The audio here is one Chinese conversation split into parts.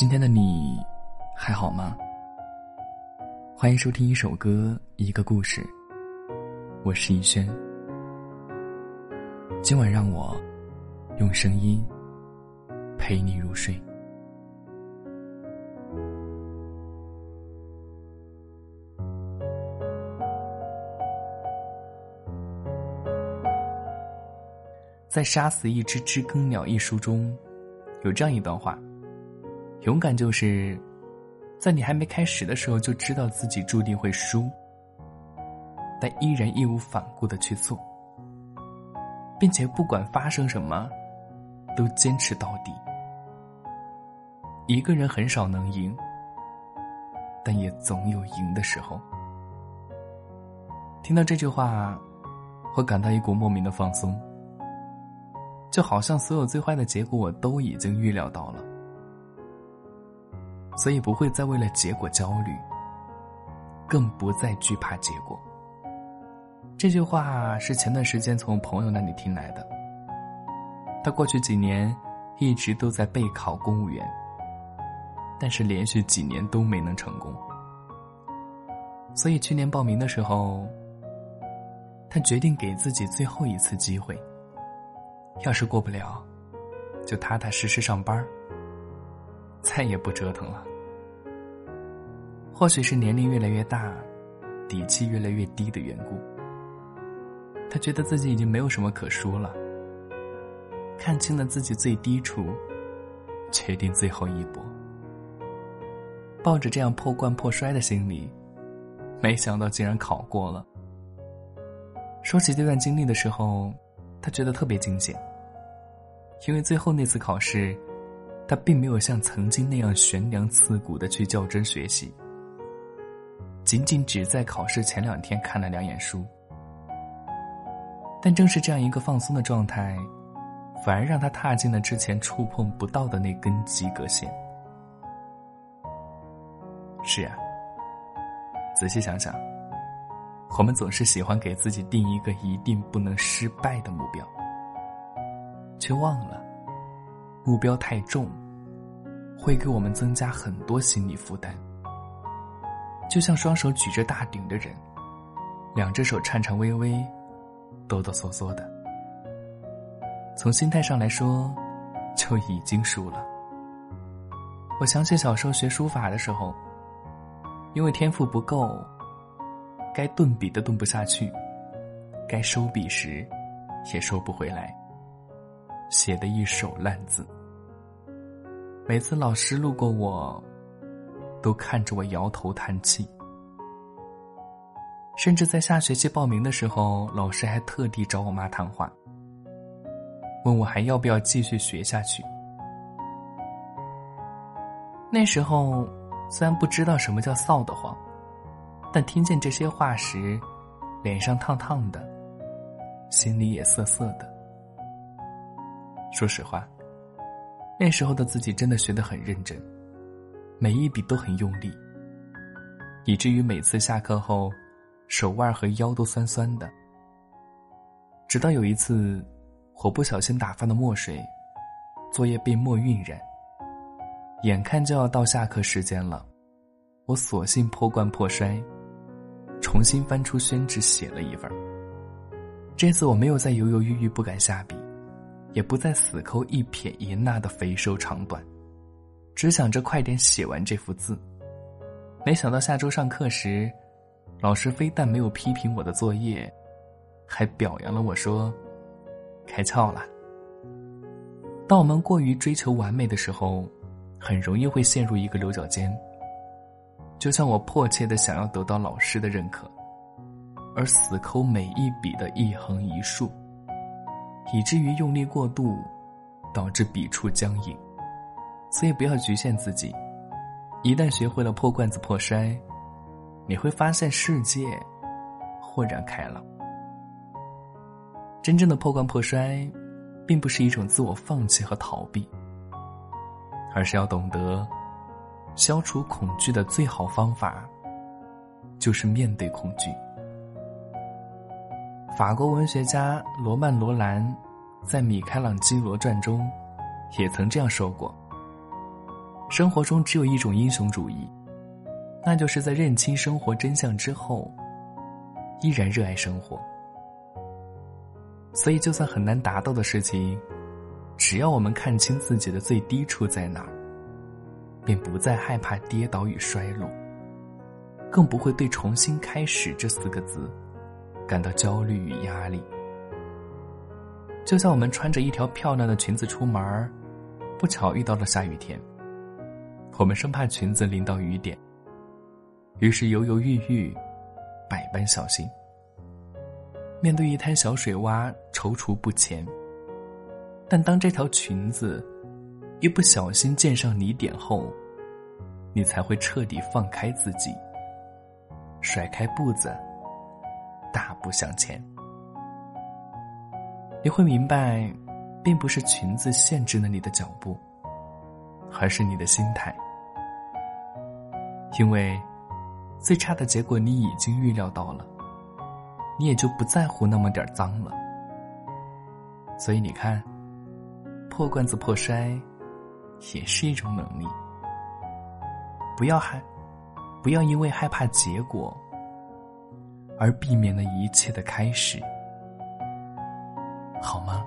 今天的你还好吗？欢迎收听一首歌，一个故事。我是逸轩。今晚让我用声音陪你入睡。在《杀死一只知更鸟》一书中，有这样一段话：勇敢就是在你还没开始的时候就知道自己注定会输，但依然义无反顾的去做，并且不管发生什么，都坚持到底。一个人很少能赢，但也总有赢的时候。听到这句话，我感到一股莫名的放松。就好像所有最坏的结果我都已经预料到了，所以不会再为了结果焦虑，更不再惧怕结果。这句话是前段时间从朋友那里听来的。他过去几年一直都在备考公务员，但是连续几年都没能成功，所以去年报名的时候，他决定给自己最后一次机会。要是过不了，就踏踏实实上班再也不折腾了。或许是年龄越来越大，底气越来越低的缘故，他觉得自己已经没有什么可说了。看清了自己最低处，决定最后一搏。抱着这样破罐破摔的心理，没想到竟然考过了。说起这段经历的时候，他觉得特别惊险。因为最后那次考试，他并没有像曾经那样悬梁刺股的去较真学习，仅仅只在考试前两天看了两眼书。但正是这样一个放松的状态，反而让他踏进了之前触碰不到的那根及格线。是啊，仔细想想，我们总是喜欢给自己定一个一定不能失败的目标。却忘了，目标太重，会给我们增加很多心理负担。就像双手举着大鼎的人，两只手颤颤巍巍、哆哆嗦嗦的，从心态上来说，就已经输了。我想起小时候学书法的时候，因为天赋不够，该顿笔的顿不下去，该收笔时，也收不回来。写的一手烂字，每次老师路过我，都看着我摇头叹气。甚至在下学期报名的时候，老师还特地找我妈谈话，问我还要不要继续学下去。那时候虽然不知道什么叫臊得慌，但听见这些话时，脸上烫烫的，心里也涩涩的。说实话，那时候的自己真的学得很认真，每一笔都很用力，以至于每次下课后，手腕和腰都酸酸的。直到有一次，我不小心打翻了墨水，作业被墨晕染。眼看就要到下课时间了，我索性破罐破摔，重新翻出宣纸写了一份。这次我没有再犹犹豫豫不敢下笔。也不再死抠一撇一捺的肥瘦长短，只想着快点写完这幅字。没想到下周上课时，老师非但没有批评我的作业，还表扬了我说：“开窍了。”当我们过于追求完美的时候，很容易会陷入一个牛角尖。就像我迫切的想要得到老师的认可，而死抠每一笔的一横一竖。以至于用力过度，导致笔触僵硬，所以不要局限自己。一旦学会了破罐子破摔，你会发现世界豁然开朗。真正的破罐破摔，并不是一种自我放弃和逃避，而是要懂得，消除恐惧的最好方法，就是面对恐惧。法国文学家罗曼·罗兰在《米开朗基罗传》中，也曾这样说过：“生活中只有一种英雄主义，那就是在认清生活真相之后，依然热爱生活。所以，就算很难达到的事情，只要我们看清自己的最低处在哪儿，便不再害怕跌倒与衰落，更不会对“重新开始”这四个字感到焦虑与压力。就像我们穿着一条漂亮的裙子出门不巧遇到了下雨天，我们生怕裙子淋到雨点，于是犹犹豫豫，百般小心。面对一滩小水洼，踌躇不前。但当这条裙子一不小心溅上泥点后，你才会彻底放开自己，甩开步子，大步向前。你会明白，并不是裙子限制了你的脚步，而是你的心态。因为，最差的结果你已经预料到了，你也就不在乎那么点脏了。所以你看，破罐子破摔，也是一种能力。不要害，不要因为害怕结果，而避免了一切的开始。好吗？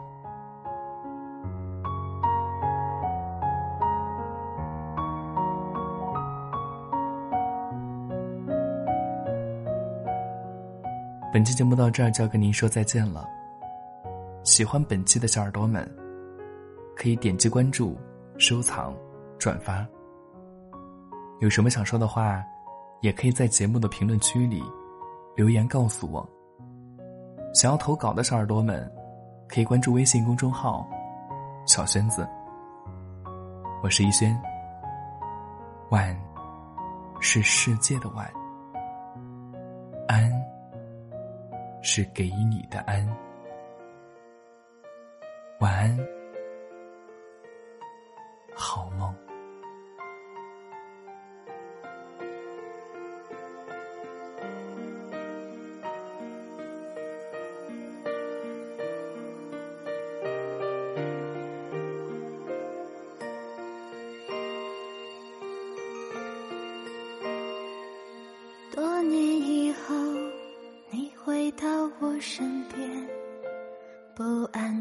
本期节目到这儿就要跟您说再见了。喜欢本期的小耳朵们，可以点击关注、收藏、转发。有什么想说的话，也可以在节目的评论区里留言告诉我。想要投稿的小耳朵们。可以关注微信公众号“小轩子”，我是一轩。晚是世界的晚，是给你的安。晚安，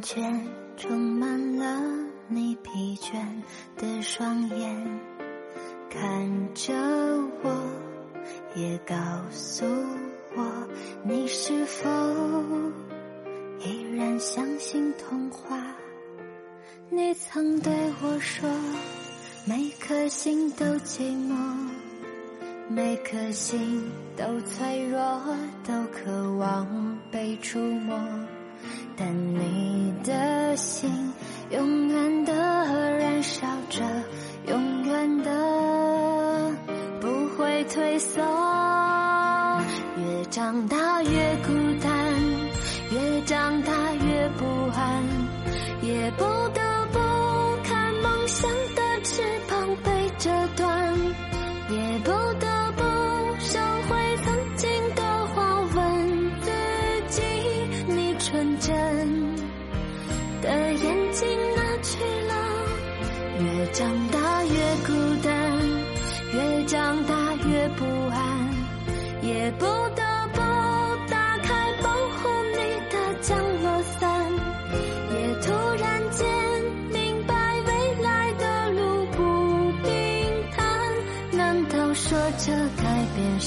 安全，充满了你疲倦的双眼，看着我，也告诉我，你是否依然相信童话？你曾对我说，每颗心都寂寞。每颗心都脆弱，都渴望被触摸，但你的心永远的燃烧着，永远的不会退缩。越长大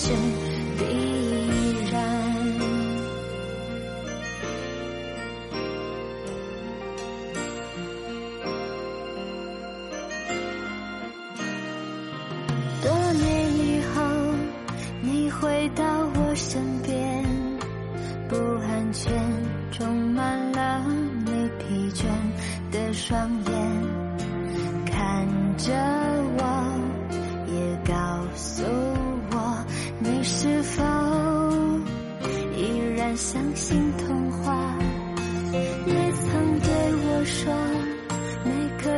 线